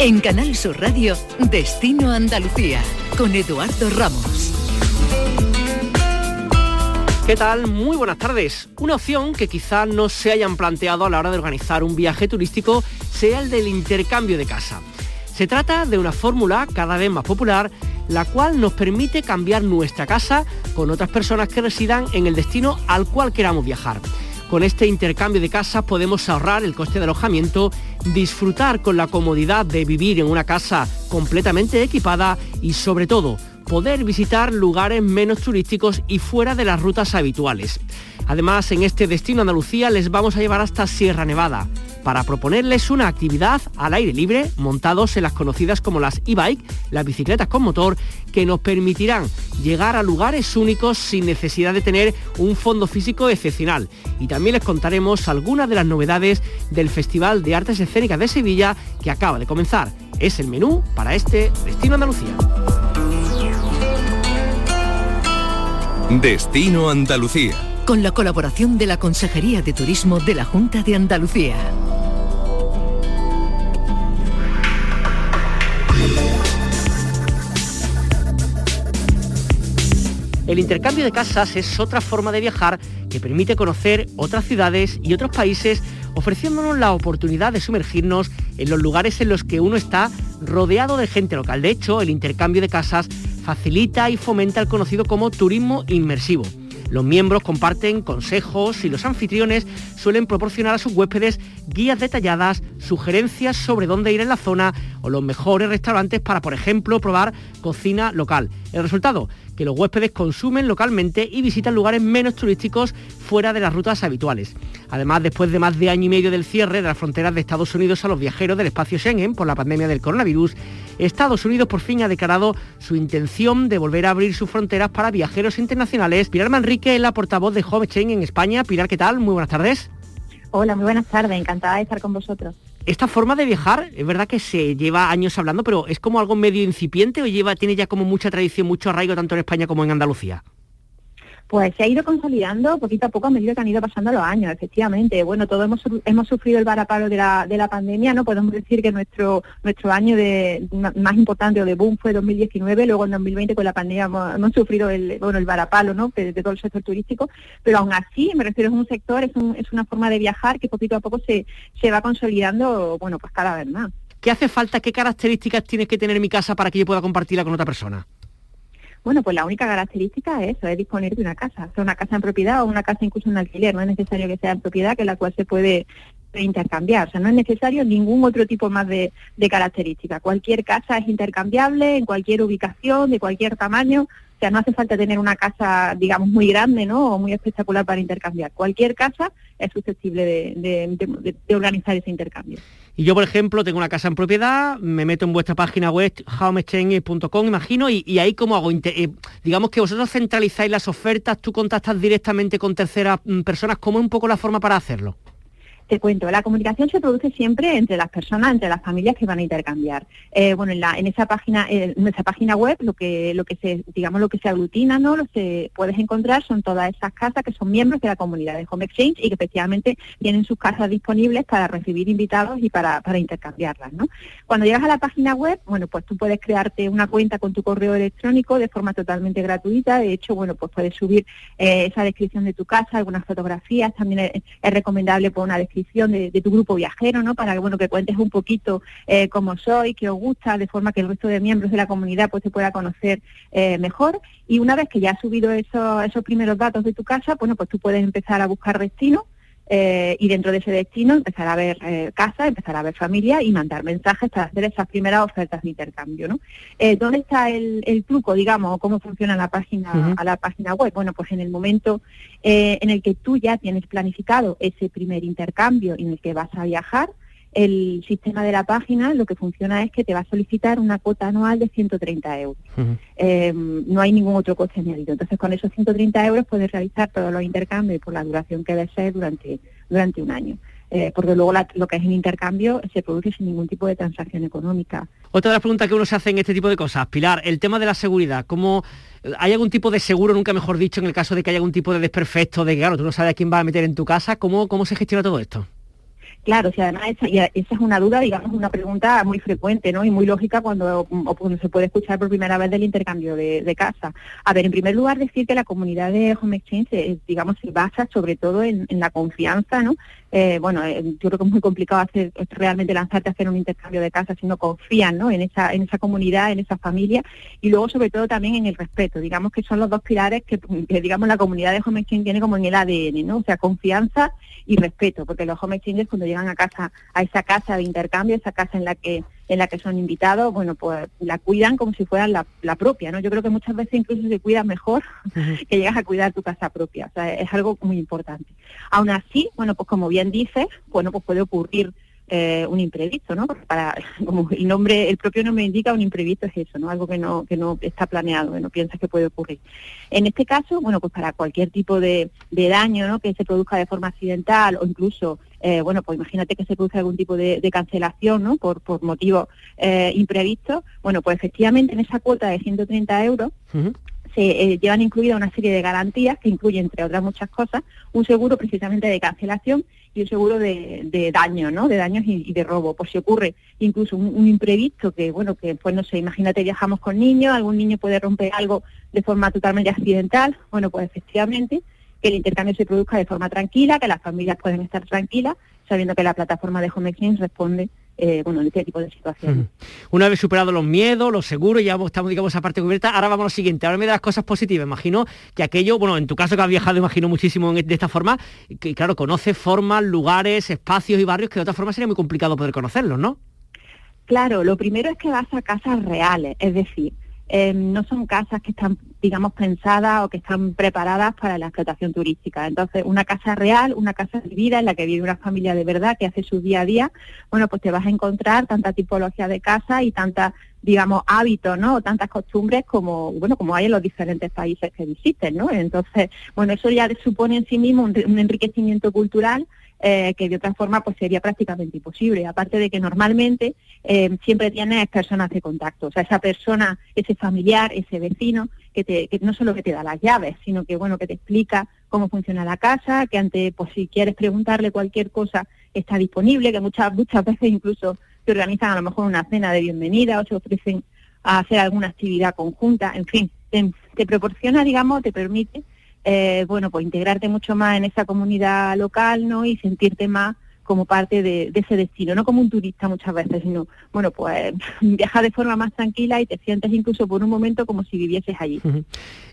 En Canal Sur Radio, Destino Andalucía, con Eduardo Ramos. ¿Qué tal? Muy buenas tardes. Una opción que quizá no se hayan planteado a la hora de organizar un viaje turístico sea el del intercambio de casa. Se trata de una fórmula cada vez más popular, la cual nos permite cambiar nuestra casa con otras personas que residan en el destino al cual queramos viajar. Con este intercambio de casas podemos ahorrar el coste de alojamiento, disfrutar con la comodidad de vivir en una casa completamente equipada y sobre todo poder visitar lugares menos turísticos y fuera de las rutas habituales. Además, en este destino Andalucía les vamos a llevar hasta Sierra Nevada para proponerles una actividad al aire libre montados en las conocidas como las e-bike, las bicicletas con motor, que nos permitirán llegar a lugares únicos sin necesidad de tener un fondo físico excepcional. Y también les contaremos algunas de las novedades del Festival de Artes Escénicas de Sevilla que acaba de comenzar. Es el menú para este Destino Andalucía. Destino Andalucía. Con la colaboración de la Consejería de Turismo de la Junta de Andalucía. El intercambio de casas es otra forma de viajar que permite conocer otras ciudades y otros países ofreciéndonos la oportunidad de sumergirnos en los lugares en los que uno está rodeado de gente local. De hecho, el intercambio de casas facilita y fomenta el conocido como turismo inmersivo. Los miembros comparten consejos y los anfitriones suelen proporcionar a sus huéspedes guías detalladas, sugerencias sobre dónde ir en la zona o los mejores restaurantes para, por ejemplo, probar cocina local. El resultado, que los huéspedes consumen localmente y visitan lugares menos turísticos fuera de las rutas habituales. Además, después de más de año y medio del cierre de las fronteras de Estados Unidos a los viajeros del espacio Schengen por la pandemia del coronavirus, Estados Unidos por fin ha declarado su intención de volver a abrir sus fronteras para viajeros internacionales. Pilar Manrique es la portavoz de Home en España. Pilar, ¿qué tal? Muy buenas tardes. Hola, muy buenas tardes. Encantada de estar con vosotros esta forma de viajar, es verdad que se lleva años hablando, pero es como algo medio incipiente o lleva, tiene ya como mucha tradición, mucho arraigo tanto en España como en Andalucía pues se ha ido consolidando poquito a poco a medida que han ido pasando los años, efectivamente. Bueno, todos hemos, hemos sufrido el varapalo de la, de la pandemia, ¿no? Podemos decir que nuestro nuestro año de más importante o de boom fue 2019, luego en 2020 con la pandemia hemos, sufrido el, bueno, el varapalo, ¿no? De, todo el sector turístico, pero aún así, me refiero, es un sector, es, un, es una forma de viajar que poquito a poco se, se va consolidando, bueno, pues cada vez más. ¿Qué hace falta? ¿Qué características tiene que tener mi casa para que yo pueda compartirla con otra persona? Bueno, pues la única característica es eso, es disponer de una casa, sea una casa en propiedad o una casa incluso en alquiler, no es necesario que sea en propiedad, que la cual se puede intercambiar, o sea, no es necesario ningún otro tipo más de, de característica. Cualquier casa es intercambiable en cualquier ubicación, de cualquier tamaño, o sea, no hace falta tener una casa, digamos, muy grande, ¿no? O muy espectacular para intercambiar. Cualquier casa es susceptible de, organizar ese intercambio. Y yo, por ejemplo, tengo una casa en propiedad, me meto en vuestra página web, homechange.com, imagino, y, ahí cómo hago, eh, digamos que vosotros centralizáis las ofertas, tú contactas directamente con terceras mm, personas, ¿cómo es un poco la forma para hacerlo? Te cuento, la comunicación se produce siempre entre las personas, entre las familias que van a intercambiar. Eh, bueno, en, la, en esa página, en nuestra página web, lo que, lo que se, digamos, lo que se aglutina, ¿no? Lo que puedes encontrar son todas esas casas que son miembros de la comunidad de Home Exchange y que efectivamente tienen sus casas disponibles para recibir invitados y para, para intercambiarlas, ¿no? Cuando llegas a la página web, bueno, pues tú puedes crearte una cuenta con tu correo electrónico de forma totalmente gratuita. De hecho, bueno, pues puedes subir eh, esa descripción de tu casa, algunas fotografías. También es, es recomendable poner una descripción de, tu grupo viajero, ¿no? Para que, bueno, que cuentes un poquito eh, cómo soy, qué os gusta, de forma que el resto de miembros de la comunidad pues se pueda conocer eh, mejor. Y una vez que ya has subido esos, esos primeros datos de tu casa, bueno, pues tú puedes empezar a buscar destino eh, y dentro de ese destino empezar a ver eh, casa, empezar a ver familia y mandar mensajes para hacer esas primeras ofertas de intercambio. ¿no? Eh, ¿Dónde está el, truco, digamos, cómo funciona la página, a la página web? Bueno, pues en el momento en el que tú ya tienes planificado ese primer intercambio en el que vas a viajar, el sistema de la página lo que funciona es que te va a solicitar una cuota anual de 130 euros. Eh, no hay ningún otro coste añadido. Entonces, con esos 130 euros puedes realizar todos los intercambios por la duración que desees durante, durante un año. Eh, porque luego lo que es el intercambio se produce sin ningún tipo de transacción económica. Otra de las preguntas que uno se hace en este tipo de cosas, Pilar, el tema de la seguridad, ¿cómo hay algún tipo de seguro, nunca mejor dicho, en el caso de que haya algún tipo de desperfecto, de que claro, tú no sabes a quién va a meter en tu casa, ¿cómo, cómo se gestiona todo esto? Claro, si además esa, esa es una duda, digamos, una pregunta muy frecuente ¿no? y muy lógica cuando, cuando se puede escuchar por primera vez del intercambio de, casa. A ver, en primer lugar, decir que la comunidad de Home Exchange, eh, digamos, se basa sobre todo en, la confianza, ¿no? Eh, bueno, eh, yo creo que es muy complicado hacer realmente lanzarte a hacer un intercambio de casa si no confían ¿no? en, esa, en esa comunidad, en esa familia y luego sobre todo también en el respeto. Digamos que son los dos pilares que, que digamos, la comunidad de Home Exchange tiene como en el ADN, ¿no? O sea, confianza y respeto, porque los Home Exchanges cuando llegan a casa, a esa casa de intercambio, esa casa en la que en la que son invitados, bueno, pues la cuidan como si fuera la, propia, ¿no? Yo creo que muchas veces incluso se cuida mejor que llegas a cuidar tu casa propia, o sea, es algo muy importante. Aún así, bueno, pues como bien dices, bueno, pues puede ocurrir eh, un imprevisto, ¿no? Para, como el nombre, el propio nombre indica, un imprevisto es eso, ¿no? Algo que no, que no está planeado, que no piensas que puede ocurrir. En este caso, bueno, pues para cualquier tipo de, daño, ¿no? Que se produzca de forma accidental o incluso, eh, bueno, pues imagínate que se produce algún tipo de, cancelación, ¿no? Por, por motivos eh, imprevistos, bueno, pues efectivamente en esa cuota de 130 euros, se llevan incluida una serie de garantías que incluyen, entre otras muchas cosas, un seguro precisamente de cancelación y un seguro de, de daño, ¿no? De daños y, de robo. Por si ocurre incluso un, imprevisto que, bueno, que pues no sé, imagínate viajamos con niños, algún niño puede romper algo de forma totalmente accidental, bueno, pues efectivamente que el intercambio se produzca de forma tranquila, que las familias pueden estar tranquilas, sabiendo que la plataforma de Home Exchange responde eh, bueno, en este tipo de situaciones. Una vez superado los miedos, los seguros, ya estamos, digamos, esa parte cubierta, ahora vamos a lo siguiente, ahora me das las cosas positivas, imagino que aquello, bueno, en tu caso que has viajado, imagino muchísimo de esta forma, que claro, conoces formas, lugares, espacios y barrios que de otra forma sería muy complicado poder conocerlos, ¿no? Claro, lo primero es que vas a casas reales, es decir, Em, no son casas que están, digamos, pensadas o que están preparadas para la explotación turística. Entonces, una casa real, una casa vivida en la que vive una familia de verdad que hace su día a día, bueno, pues te vas a encontrar tanta tipología de casa y tanta digamos, hábitos, ¿no? O tantas costumbres como, bueno, como hay en los diferentes países que visiten, ¿no? Entonces, bueno, eso ya supone en sí mismo un enriquecimiento cultural eh, que de otra forma pues sería prácticamente imposible. Aparte de que normalmente eh, siempre tienes personas de contacto, o sea, esa persona, ese familiar, ese vecino, que, te, que no solo que te da las llaves, sino que bueno, que te explica cómo funciona la casa, que ante, pues si quieres preguntarle cualquier cosa, está disponible, que muchas, muchas veces incluso te organizan a lo mejor una cena de bienvenida o se ofrecen a hacer alguna actividad conjunta, en fin, te proporciona, digamos, te permite eh, bueno, pues integrarte mucho más en esa comunidad local, ¿no? Y sentirte más como parte de, ese destino, no como un turista muchas veces, sino, bueno, pues viajar de forma más tranquila y te sientes incluso por un momento como si vivieses allí.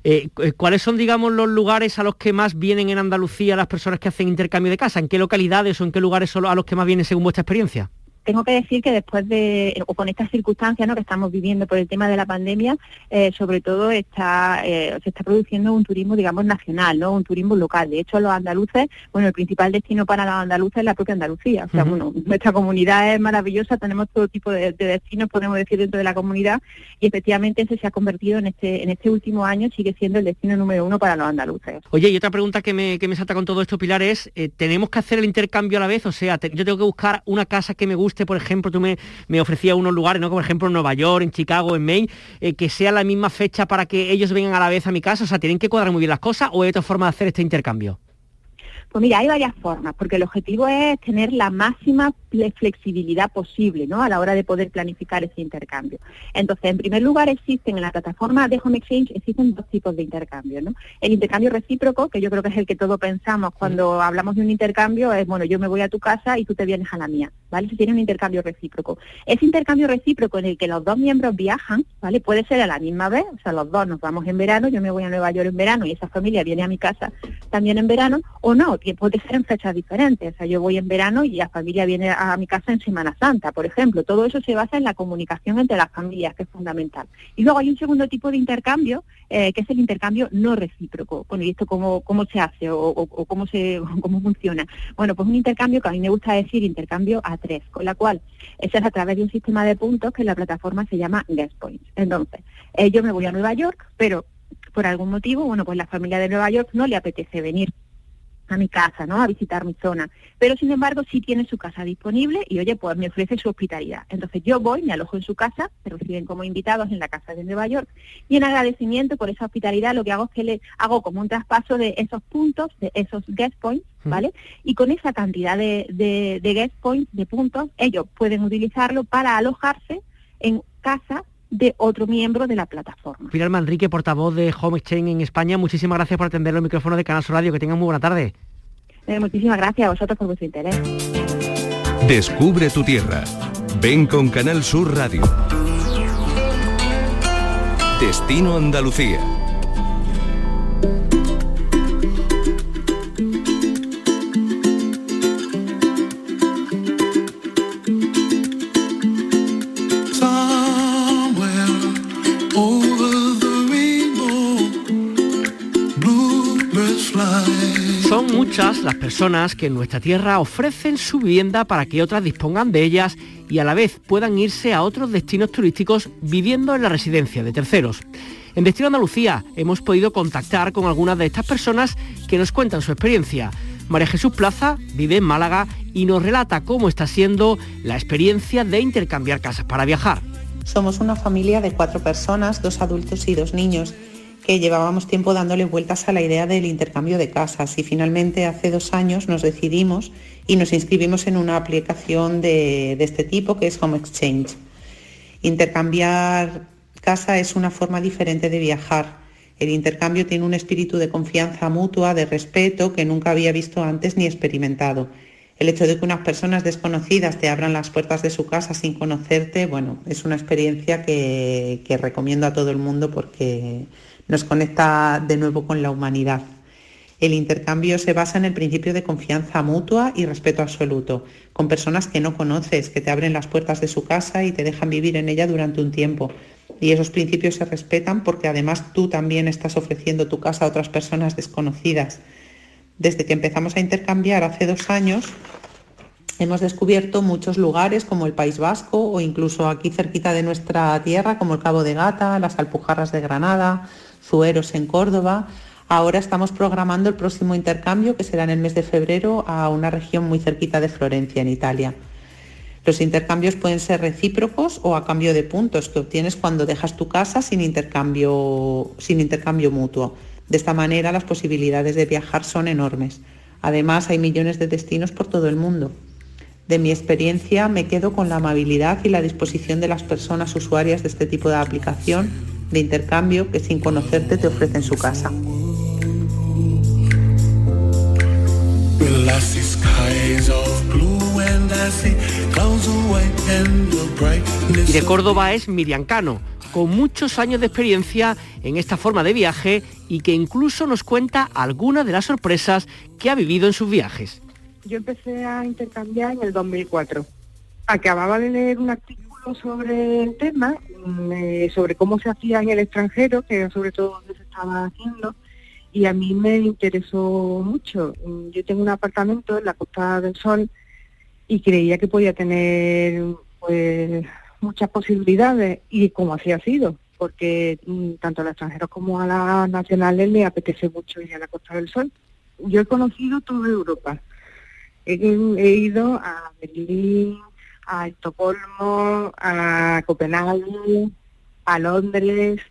Eh, eh, ¿Cuáles son, digamos, los lugares a los que más vienen en Andalucía las personas que hacen intercambio de casa? ¿En qué localidades o en qué lugares son a los que más vienen según vuestra experiencia? Tengo que decir que después de, o con estas circunstancias ¿no? que estamos viviendo por el tema de la pandemia, eh, sobre todo está, eh, se está produciendo un turismo, digamos, nacional, ¿no? Un turismo local. De hecho, los andaluces, bueno, el principal destino para los andaluces es la propia Andalucía. O sea, bueno, nuestra comunidad es maravillosa, tenemos todo tipo de, destinos, podemos decir, dentro de la comunidad, y efectivamente ese se ha convertido en este, en este último año, sigue siendo el destino número uno para los andaluces. Oye, y otra pregunta que me, que me salta con todo esto, Pilar, es, eh, ¿tenemos que hacer el intercambio a la vez? O sea, yo tengo que buscar una casa que me guste por ejemplo, tú me, me ofrecías unos lugares, ¿no? Como por ejemplo en Nueva York, en Chicago, en Maine, eh, que sea la misma fecha para que ellos vengan a la vez a mi casa, o sea, ¿tienen que cuadrar muy bien las cosas o hay otra forma de hacer este intercambio? Pues mira, hay varias formas, porque el objetivo es tener la máxima flexibilidad posible ¿no? a la hora de poder planificar ese intercambio. Entonces, en primer lugar, existen en la plataforma de Home Exchange, existen dos tipos de intercambio. ¿no? El intercambio recíproco, que yo creo que es el que todos pensamos cuando hablamos de un intercambio, es, bueno, yo me voy a tu casa y tú te vienes a la mía. ¿vale? Se tiene un intercambio recíproco. Ese intercambio recíproco en el que los dos miembros viajan, ¿vale? Puede ser a la misma vez, o sea, los dos nos vamos en verano, yo me voy a Nueva York en verano y esa familia viene a mi casa también en verano, o no, que puede ser en fechas diferentes, o sea, yo voy en verano y la familia viene a mi casa en Semana Santa, por ejemplo. Todo eso se basa en la comunicación entre las familias, que es fundamental. Y luego hay un segundo tipo de intercambio, eh, que es el intercambio no recíproco. Bueno, ¿y esto cómo, cómo se hace o, cómo, se, cómo funciona? Bueno, pues un intercambio que a mí me gusta decir intercambio a tres, con la cual eso es a través de un sistema de puntos que en la plataforma se llama Guest Points. Entonces, eh, yo me voy a Nueva York, pero por algún motivo, bueno, pues la familia de Nueva York no le apetece venir a mi casa, ¿no? A visitar mi zona. Pero sin embargo sí tiene su casa disponible y oye, pues me ofrece su hospitalidad. Entonces yo voy, me alojo en su casa, se reciben como invitados en la casa de Nueva York y en agradecimiento por esa hospitalidad lo que hago es que le hago como un traspaso de esos puntos, de esos guest points, ¿vale? Y con esa cantidad de, de, de guest points, de puntos, ellos pueden utilizarlo para alojarse en casa de otro miembro de la plataforma. Pilar Manrique, portavoz de Home Exchange en España, muchísimas gracias por atender los micrófonos de Canal Sur Radio. Que tengan muy buena tarde. Eh, muchísimas gracias a vosotros por vuestro interés. Descubre tu tierra. Ven con Canal Sur Radio. Destino Andalucía. Muchas las personas que en nuestra tierra ofrecen su vivienda para que otras dispongan de ellas y a la vez puedan irse a otros destinos turísticos viviendo en la residencia de terceros. En Destino Andalucía hemos podido contactar con algunas de estas personas que nos cuentan su experiencia. María Jesús Plaza vive en Málaga y nos relata cómo está siendo la experiencia de intercambiar casas para viajar. Somos una familia de cuatro personas, dos adultos y dos niños que llevábamos tiempo dándole vueltas a la idea del intercambio de casas y finalmente hace dos años nos decidimos y nos inscribimos en una aplicación de, este tipo que es Home Exchange. Intercambiar casa es una forma diferente de viajar. El intercambio tiene un espíritu de confianza mutua, de respeto que nunca había visto antes ni experimentado. El hecho de que unas personas desconocidas te abran las puertas de su casa sin conocerte, bueno, es una experiencia que, recomiendo a todo el mundo porque nos conecta de nuevo con la humanidad. El intercambio se basa en el principio de confianza mutua y respeto absoluto, con personas que no conoces, que te abren las puertas de su casa y te dejan vivir en ella durante un tiempo. Y esos principios se respetan porque además tú también estás ofreciendo tu casa a otras personas desconocidas. Desde que empezamos a intercambiar hace dos años, hemos descubierto muchos lugares como el País Vasco o incluso aquí cerquita de nuestra tierra como el Cabo de Gata, las Alpujarras de Granada, Zueros en Córdoba. Ahora estamos programando el próximo intercambio, que será en el mes de febrero, a una región muy cerquita de Florencia, en Italia. Los intercambios pueden ser recíprocos o a cambio de puntos que obtienes cuando dejas tu casa sin intercambio, sin intercambio mutuo. De esta manera las posibilidades de viajar son enormes. Además hay millones de destinos por todo el mundo. De mi experiencia me quedo con la amabilidad y la disposición de las personas usuarias de este tipo de aplicación de intercambio que sin conocerte te ofrece en su casa. Y de Córdoba es Miriam Cano, con muchos años de experiencia en esta forma de viaje y que incluso nos cuenta algunas de las sorpresas que ha vivido en sus viajes. Yo empecé a intercambiar en el 2004. Acababa de leer un artículo sobre el tema, mm, eh, sobre cómo se hacía en el extranjero, que era sobre todo donde se estaba haciendo, y a mí me interesó mucho. Mm, yo tengo un apartamento en la Costa del Sol y creía que podía tener pues muchas posibilidades y como así ha sido, porque mm, tanto a los extranjeros como a las nacionales le apetece mucho ir a la Costa del Sol. Yo he conocido toda Europa. he ido a Berlín, a Estocolmo, a Copenhague, a Londres,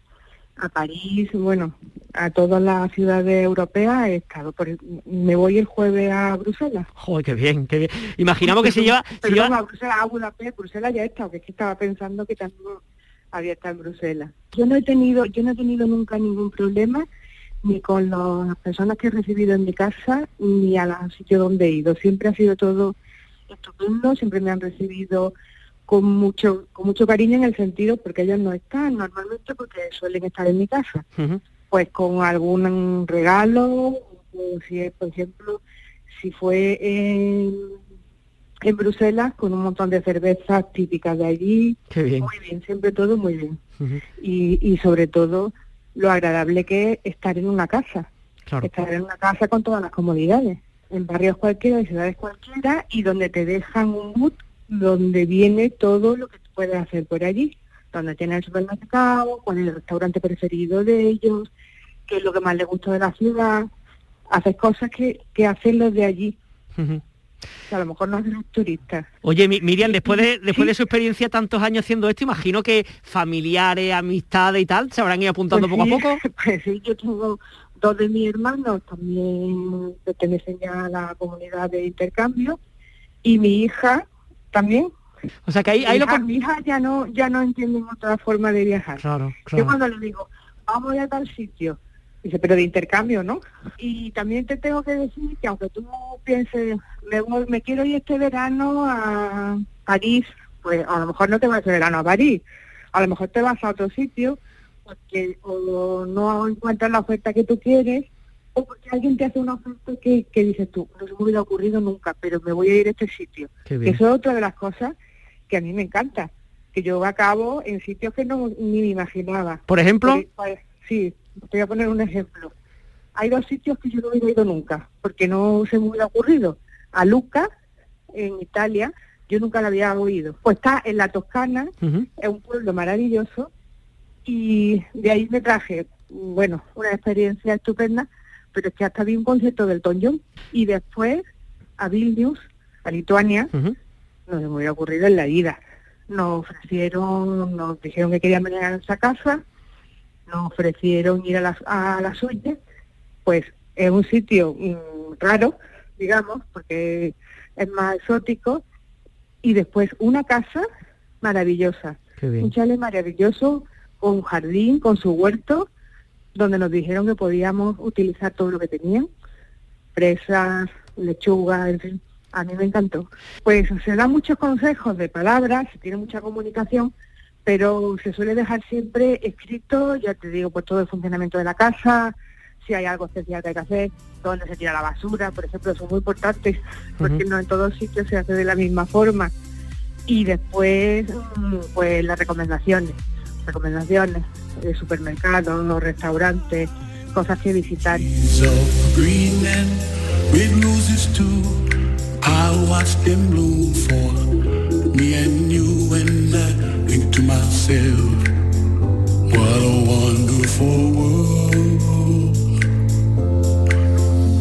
a París, bueno, a todas las ciudades europeas he estado. Por, me voy el jueves a Bruselas. Joder, qué bien, qué bien. Imaginamos que se lleva... Pero a Bruselas, a Budapest, Bruselas ya he estado, que es que estaba pensando que también había estado en Bruselas. Yo no he tenido, yo no he tenido nunca ningún problema ni con las personas que he recibido en mi casa, ni a los sitios donde he ido. Siempre ha sido todo estupendo, siempre me han recibido con mucho con mucho cariño en el sentido porque ellos no están normalmente porque suelen estar en mi casa. Pues con algún regalo, si por ejemplo, si fue en, en Bruselas con un montón de cervezas típicas de allí. Muy bien, siempre todo muy bien. y, y sobre todo lo agradable que es estar en una casa. Estar en una casa con todas las comodidades en barrios cualquiera, en ciudades cualquiera, y donde te dejan un boot donde viene todo lo que puedes hacer por allí, donde tienen el supermercado, cuál es el restaurante preferido de ellos, qué es lo que más les gusta de la ciudad. haces cosas que, que hacen los de allí. a lo mejor no hacen los turistas. Oye, Miriam, después de, después de su experiencia tantos años haciendo esto, imagino que familiares, amistades y tal se habrán ido apuntando Pues poco sí, a poco. Pues sí, yo tengo dos de mis hermanos también pertenecen ya a la comunidad de intercambio y mi hija también. O sea que ahí, ahí mi, hija, con- mi hija ya no ya no entienden otra forma de viajar. Claro, Yo claro. cuando le digo, vamos a ir a tal sitio, dice, pero de intercambio, ¿no? Y también te tengo que decir que aunque tú pienses, me, voy- me quiero ir este verano a París, pues a lo mejor no te vas este verano a París, a lo mejor te vas a otro sitio porque o no encuentras la oferta que tú quieres o porque alguien te hace una oferta que, que dices tú, no se me hubiera ocurrido nunca, pero me voy a ir a este sitio. Que eso es otra de las cosas que a mí me encanta, que yo acabo en sitios que no ni me imaginaba. Por ejemplo, pues, sí, te voy a poner un ejemplo. Hay dos sitios que yo no hubiera ido nunca, porque no se me hubiera ocurrido. A Lucca, en Italia, yo nunca la había oído. Pues está en la Toscana, es un pueblo maravilloso, y de ahí me traje, bueno, una experiencia estupenda, pero es que hasta vi un concierto del Elton John. Y después a Vilnius, a Lituania, ujú. no se me hubiera ocurrido en la vida. Nos ofrecieron, nos dijeron que querían venir a nuestra casa, nos ofrecieron ir a la, a la suya, pues es un sitio mm, raro, digamos, porque es más exótico, y después una casa maravillosa, Qué un bien. chalet maravilloso, con jardín, con su huerto, donde nos dijeron que podíamos utilizar todo lo que tenían, fresas, lechuga, en fin. A mí me encantó. Pues se dan muchos consejos de palabras, se tiene mucha comunicación, pero se suele dejar siempre escrito, ya te digo, pues todo el funcionamiento de la casa, si hay algo especial que hay que hacer, dónde se tira la basura, por ejemplo, eso es muy importante, porque no en todos sitios se hace de la misma forma. Y después, mm, pues las recomendaciones, recomendaciones de supermercados, los restaurantes, cosas que visitar.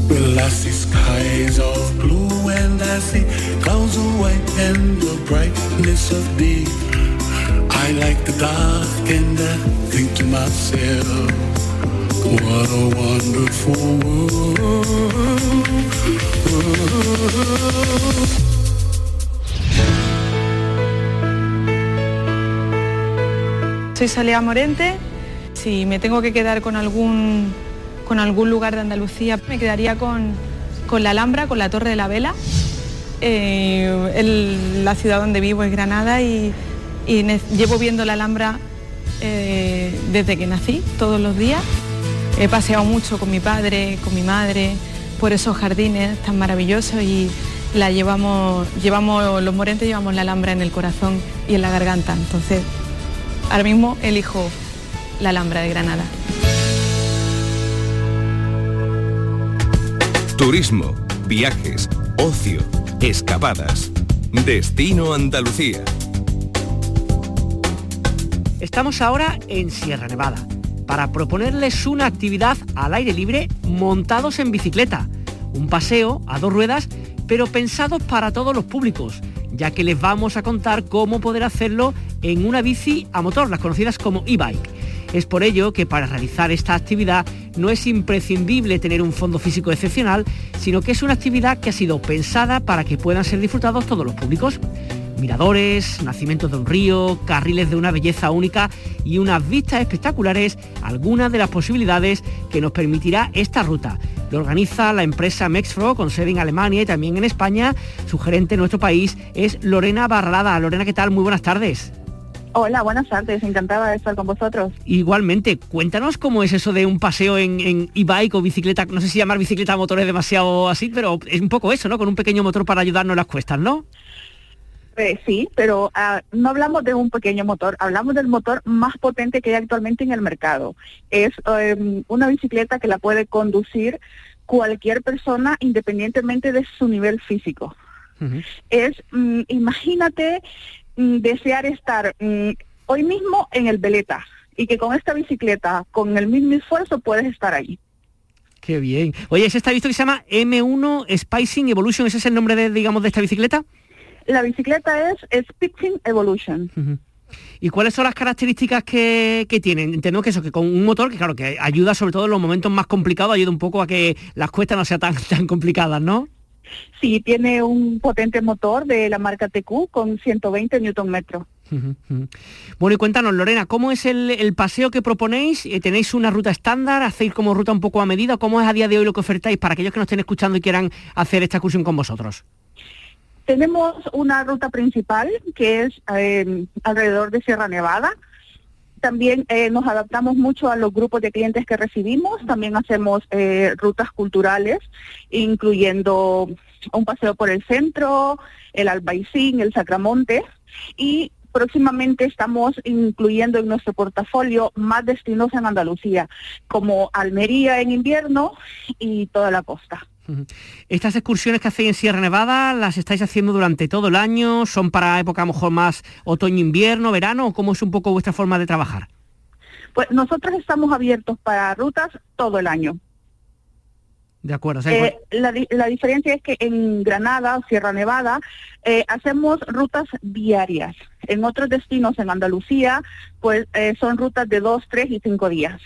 Well, I see skies of blue and I see clouds of white and the brightness of day. I like the dark and think to myself. Soy Salea Morente. Si me tengo que quedar con algún, con algún lugar de Andalucía, me quedaría con, con la Alhambra, con la Torre de la Vela. Eh, la ciudad donde vivo es Granada y, y llevo viendo la Alhambra eh, desde que nací, todos los días. He paseado mucho con mi padre, con mi madre, por esos jardines tan maravillosos y la llevamos, llevamos, los morentes llevamos la Alhambra en el corazón y en la garganta. Entonces, ahora mismo elijo la Alhambra de Granada. Turismo, viajes, ocio, excavadas. Destino Andalucía. Estamos ahora en Sierra Nevada para proponerles una actividad al aire libre montados en bicicleta. Un paseo a dos ruedas, pero pensados para todos los públicos, ya que les vamos a contar cómo poder hacerlo en una bici a motor, las conocidas como e-bike. Es por ello que para realizar esta actividad no es imprescindible tener un fondo físico excepcional, sino que es una actividad que ha sido pensada para que puedan ser disfrutados todos los públicos. Miradores, nacimientos de un río, carriles de una belleza única y unas vistas espectaculares, algunas de las posibilidades que nos permitirá esta ruta. Lo organiza la empresa Mexfro con sede en Alemania y también en España. Su gerente en nuestro país es Lorena Barrada. Lorena, ¿qué tal? Muy buenas tardes. Hola, buenas tardes, encantada de estar con vosotros. Igualmente, cuéntanos cómo es eso de un paseo en, en e-bike o bicicleta, no sé si llamar bicicleta a motor es demasiado así, pero es un poco eso, ¿no? Con un pequeño motor para ayudarnos en las cuestas, ¿no? Eh, sí, pero ah, no hablamos de un pequeño motor, hablamos del motor más potente que hay actualmente en el mercado. Es eh, una bicicleta que la puede conducir cualquier persona independientemente de su nivel físico. Es, mm, imagínate mm, desear estar mm, hoy mismo en el Veleta y que con esta bicicleta, con el mismo esfuerzo, puedes estar ahí. Qué bien. Oye, ¿ese está visto que se llama M1 Spicing Evolution? ¿Ese es el nombre de, digamos, de esta bicicleta? La bicicleta es Spicing Evolution. ¿Y cuáles son las características que, que tienen? Entiendo que eso, que con un motor que claro, que ayuda sobre todo en los momentos más complicados, ayuda un poco a que las cuestas no sean tan, tan complicadas, ¿no? Sí, tiene un potente motor de la marca TQ con 120 Newton metros. Bueno, y cuéntanos, Lorena, ¿cómo es el, paseo que proponéis? Eh, ¿Tenéis una ruta estándar? ¿Hacéis como ruta un poco a medida? ¿Cómo es a día de hoy lo que ofertáis para aquellos que nos estén escuchando y quieran hacer esta excursión con vosotros? Tenemos una ruta principal que es eh, alrededor de Sierra Nevada. También eh, nos adaptamos mucho a los grupos de clientes que recibimos. También hacemos eh, rutas culturales, incluyendo un paseo por el centro, el Albaicín, el Sacramonte. Y próximamente estamos incluyendo en nuestro portafolio más destinos en Andalucía, como Almería en invierno y toda la costa. Estas excursiones que hacéis en Sierra Nevada, ¿las estáis haciendo durante todo el año? ¿Son para época a lo mejor más otoño-invierno, verano? ¿O cómo es un poco vuestra forma de trabajar? Pues nosotros estamos abiertos para rutas todo el año. De acuerdo. Eh, la, diferencia es que en Granada, Sierra Nevada, eh, hacemos rutas diarias. En otros destinos en Andalucía, pues eh, son rutas de dos, tres y cinco días.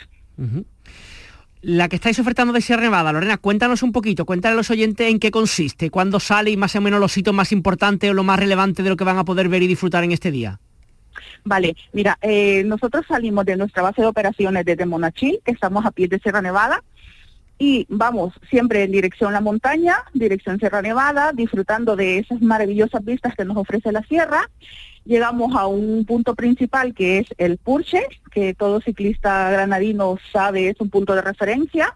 La que estáis ofertando de Sierra Nevada, Lorena, cuéntanos un poquito, cuéntale a los oyentes en qué consiste, cuándo sale y más o menos los sitios más importantes o lo más relevante de lo que van a poder ver y disfrutar en este día. Vale, mira, eh, nosotros salimos de nuestra base de operaciones desde Monachil, que estamos a pie de Sierra Nevada, y vamos siempre en dirección a la montaña, dirección Sierra Nevada, disfrutando de esas maravillosas vistas que nos ofrece la sierra llegamos a un punto principal que es el Purche, que todo ciclista granadino sabe es un punto de referencia.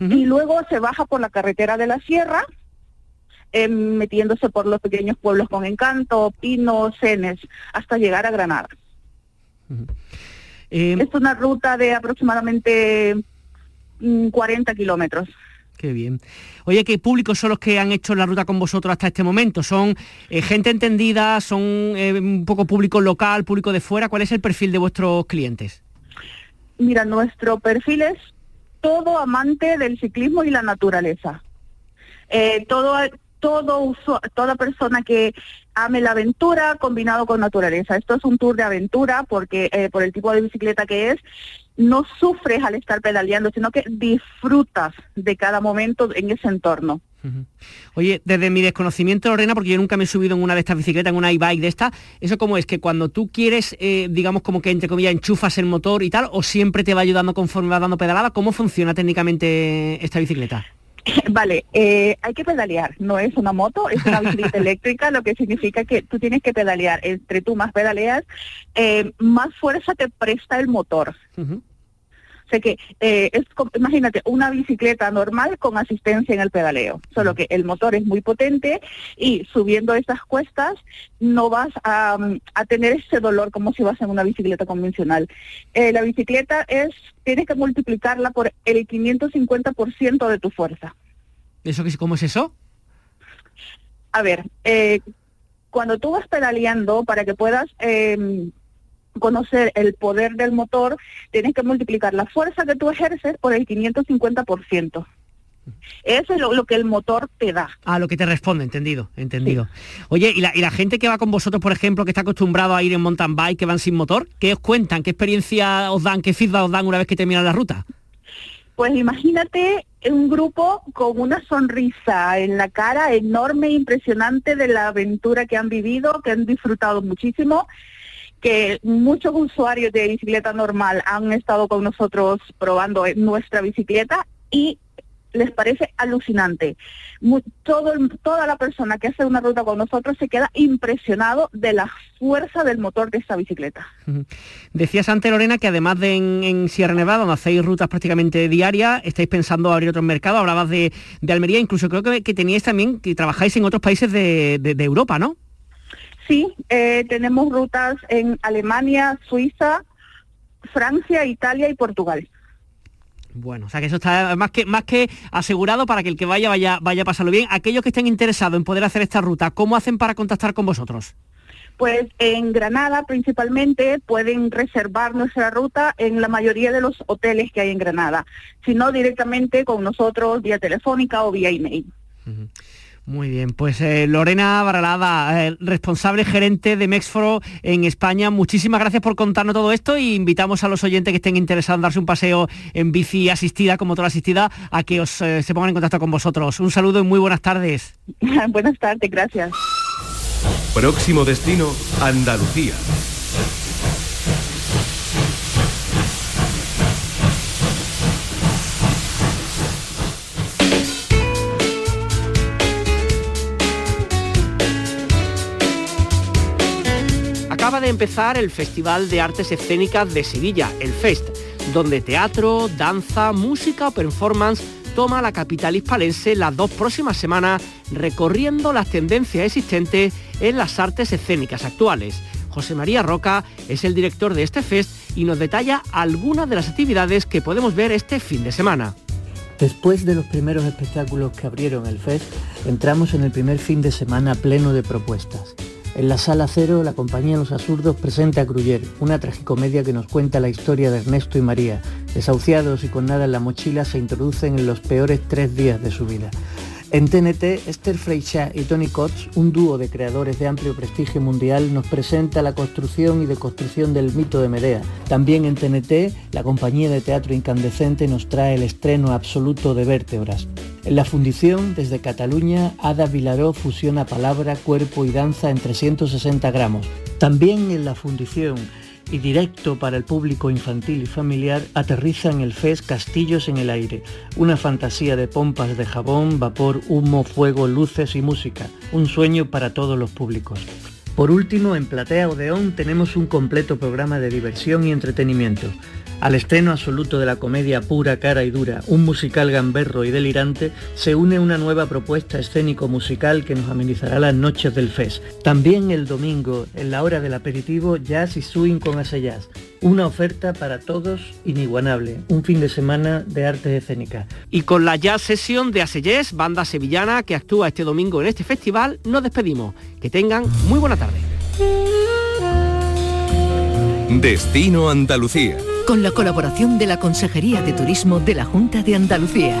Y luego se baja por la carretera de la sierra, em, metiéndose por los pequeños pueblos con encanto, Pino, Cenes, hasta llegar a Granada. Em, es una ruta de aproximadamente 40 mm, kilómetros. Qué bien. Oye, ¿qué públicos son los que han hecho la ruta con vosotros hasta este momento? ¿Son eh, gente entendida? ¿Son eh, un poco público local, público de fuera? ¿Cuál es el perfil de vuestros clientes? Mira, nuestro perfil es todo amante del ciclismo y la naturaleza. Eh, todo, todo toda persona que ame la aventura combinado con naturaleza. Esto es un tour de aventura porque por el tipo de bicicleta que es no sufres al estar pedaleando, sino que disfrutas de cada momento en ese entorno. Oye, desde mi desconocimiento, Lorena, porque yo nunca me he subido en una de estas bicicletas, en una e-bike de esta, ¿eso cómo es? ¿Que cuando tú quieres, eh, digamos, como que entre comillas, enchufas el motor y tal, o siempre te va ayudando conforme va dando pedalada? ¿Cómo funciona técnicamente esta bicicleta? Vale, eh, hay que pedalear, no es una moto, es una bicicleta eléctrica, lo que significa que tú tienes que pedalear. Entre tú más pedaleas, eh, más fuerza te presta el motor. Sea que eh, es, imagínate, una bicicleta normal con asistencia en el pedaleo, solo que el motor es muy potente y subiendo estas cuestas no vas a, tener ese dolor como si vas en una bicicleta convencional. Eh, la bicicleta es, tienes que multiplicarla por el 550% de tu fuerza. ¿Eso cómo es eso? A ver, eh, cuando tú vas pedaleando para que puedas em, conocer el poder del motor, tienes que multiplicar la fuerza que tú ejerces por el 550%. Eso es lo, que el motor te da. Ah, lo que te responde, entendido, entendido. Oye, ¿y la, ¿y la, gente que va con vosotros, por ejemplo, que está acostumbrado a ir en mountain bike, que van sin motor, qué os cuentan? ¿Qué experiencia os dan? ¿Qué feedback os dan una vez que terminan la ruta? Pues imagínate un grupo con una sonrisa en la cara enorme, impresionante de la aventura que han vivido, que han disfrutado muchísimo que muchos usuarios de bicicleta normal han estado con nosotros probando nuestra bicicleta y les parece alucinante. todo, toda la persona que hace una ruta con nosotros se queda impresionado de la fuerza del motor de esta bicicleta. Decías antes, Lorena, que además de en, Sierra Nevada, donde hacéis rutas prácticamente diarias, estáis pensando abrir otros mercados, hablabas de, Almería, incluso creo que, que, teníais también, que trabajáis en otros países de Europa, ¿no? Sí, eh, tenemos rutas en Alemania, Suiza, Francia, Italia y Portugal. Bueno, o sea que eso está más que, más que asegurado para que el que vaya, vaya, vaya a pasarlo bien. Aquellos que estén interesados en poder hacer esta ruta, ¿cómo hacen para contactar con vosotros? Pues en Granada principalmente pueden reservar nuestra ruta en la mayoría de los hoteles que hay en Granada, sino directamente con nosotros vía telefónica o vía email. Muy bien, pues eh, Lorena Baralada, eh, responsable gerente de Mexforo en España, muchísimas gracias por contarnos todo esto y invitamos a los oyentes que estén interesados en darse un paseo en bici asistida, como toda asistida, a que os, eh, se pongan en contacto con vosotros. Un saludo y muy buenas tardes. buenas tardes, gracias. Próximo destino, Andalucía. De empezar el Festival de Artes Escénicas de Sevilla, el FEST, donde teatro, danza, música o performance toma la capital hispalense las dos próximas semanas recorriendo las tendencias existentes en las artes escénicas actuales. José María Roca es el director de este fest y nos detalla algunas de las actividades que podemos ver este fin de semana. Después de los primeros espectáculos que abrieron el fest, entramos en el primer fin de semana pleno de propuestas. En la sala cero, la compañía Los Absurdos presenta a Gruyer, una tragicomedia que nos cuenta la historia de Ernesto y María. Desahuciados y con nada en la mochila, se introducen en los peores tres días de su vida. En TNT, Esther Freixa y Tony Coates, un dúo de creadores de amplio prestigio mundial, nos presenta la construcción y deconstrucción del mito de Medea. También en TNT, la compañía de teatro incandescente nos trae el estreno absoluto de Vértebras. En la fundición, desde Cataluña, Ada Vilaró fusiona palabra, cuerpo y danza en 360 gramos. También en la fundición, y directo para el público infantil y familiar, aterriza en el FES Castillos en el Aire, una fantasía de pompas de jabón, vapor, humo, fuego, luces y música, un sueño para todos los públicos. Por último, en Platea Odeón tenemos un completo programa de diversión y entretenimiento. Al estreno absoluto de la comedia pura, cara y dura, un musical gamberro y delirante, se une una nueva propuesta escénico-musical que nos amenizará las noches del FES. También el domingo, en la hora del aperitivo, jazz y swing con Asayaz. Una oferta para todos inigualable, un fin de semana de artes escénicas. Y con la jazz sesión de Asayez, banda sevillana que actúa este domingo en este festival, nos despedimos. Que tengan muy buena tarde. Destino Andalucía con la colaboración de la Consejería de Turismo de la Junta de Andalucía.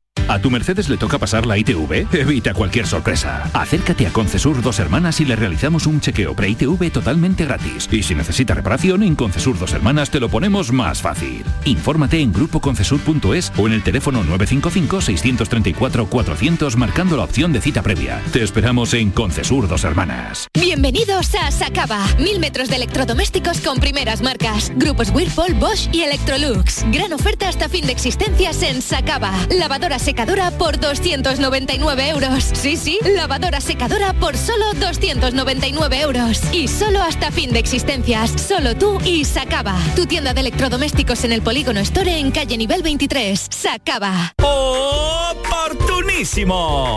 ¿A tu Mercedes le toca pasar la ITV? Evita cualquier sorpresa. Acércate a Concesur Dos Hermanas y le realizamos un chequeo pre-ITV totalmente gratis. Y si necesita reparación, en Concesur Dos Hermanas te lo ponemos más fácil. Infórmate en grupoconcesur.es o en el teléfono 955-634-400 marcando la opción de cita previa. Te esperamos en Concesur Dos Hermanas. Bienvenidos a Sacaba. Mil metros de electrodomésticos con primeras marcas. Grupos Whirlpool, Bosch y Electrolux. Gran oferta hasta fin de existencias en Sacaba. Lavadora seca secadora por 299 euros. Sí, sí, lavadora secadora por solo 299 euros. Y solo hasta fin de existencias. Solo tú y Sacaba. Tu tienda de electrodomésticos en el Polígono Store en calle nivel 23. Sacaba.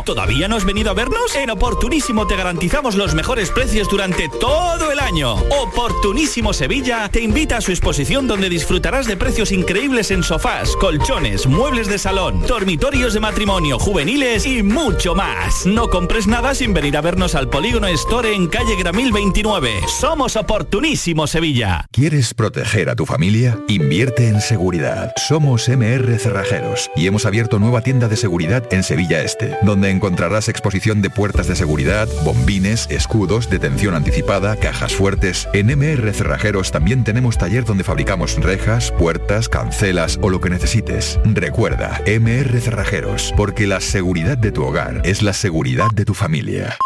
¿Todavía no has venido a vernos? En Oportunísimo te garantizamos los mejores precios durante todo el año. Oportunísimo Sevilla te invita a su exposición donde disfrutarás de precios increíbles en sofás, colchones, muebles de salón, dormitorios de matrimonio, juveniles y mucho más. No compres nada sin venir a vernos al Polígono Store en calle Gramil 29. Somos Oportunísimo Sevilla. ¿Quieres proteger a tu familia? Invierte en seguridad. Somos MR Cerrajeros y hemos abierto nueva tienda de seguridad en Sevilla Este, donde encontrarás exposición de puertas de seguridad, bombines, escudos, detención anticipada, cajas fuertes. En MR Cerrajeros también tenemos taller donde fabricamos rejas, puertas, cancelas o lo que necesites. Recuerda, MR Cerrajeros, porque la seguridad de tu hogar es la seguridad de tu familia.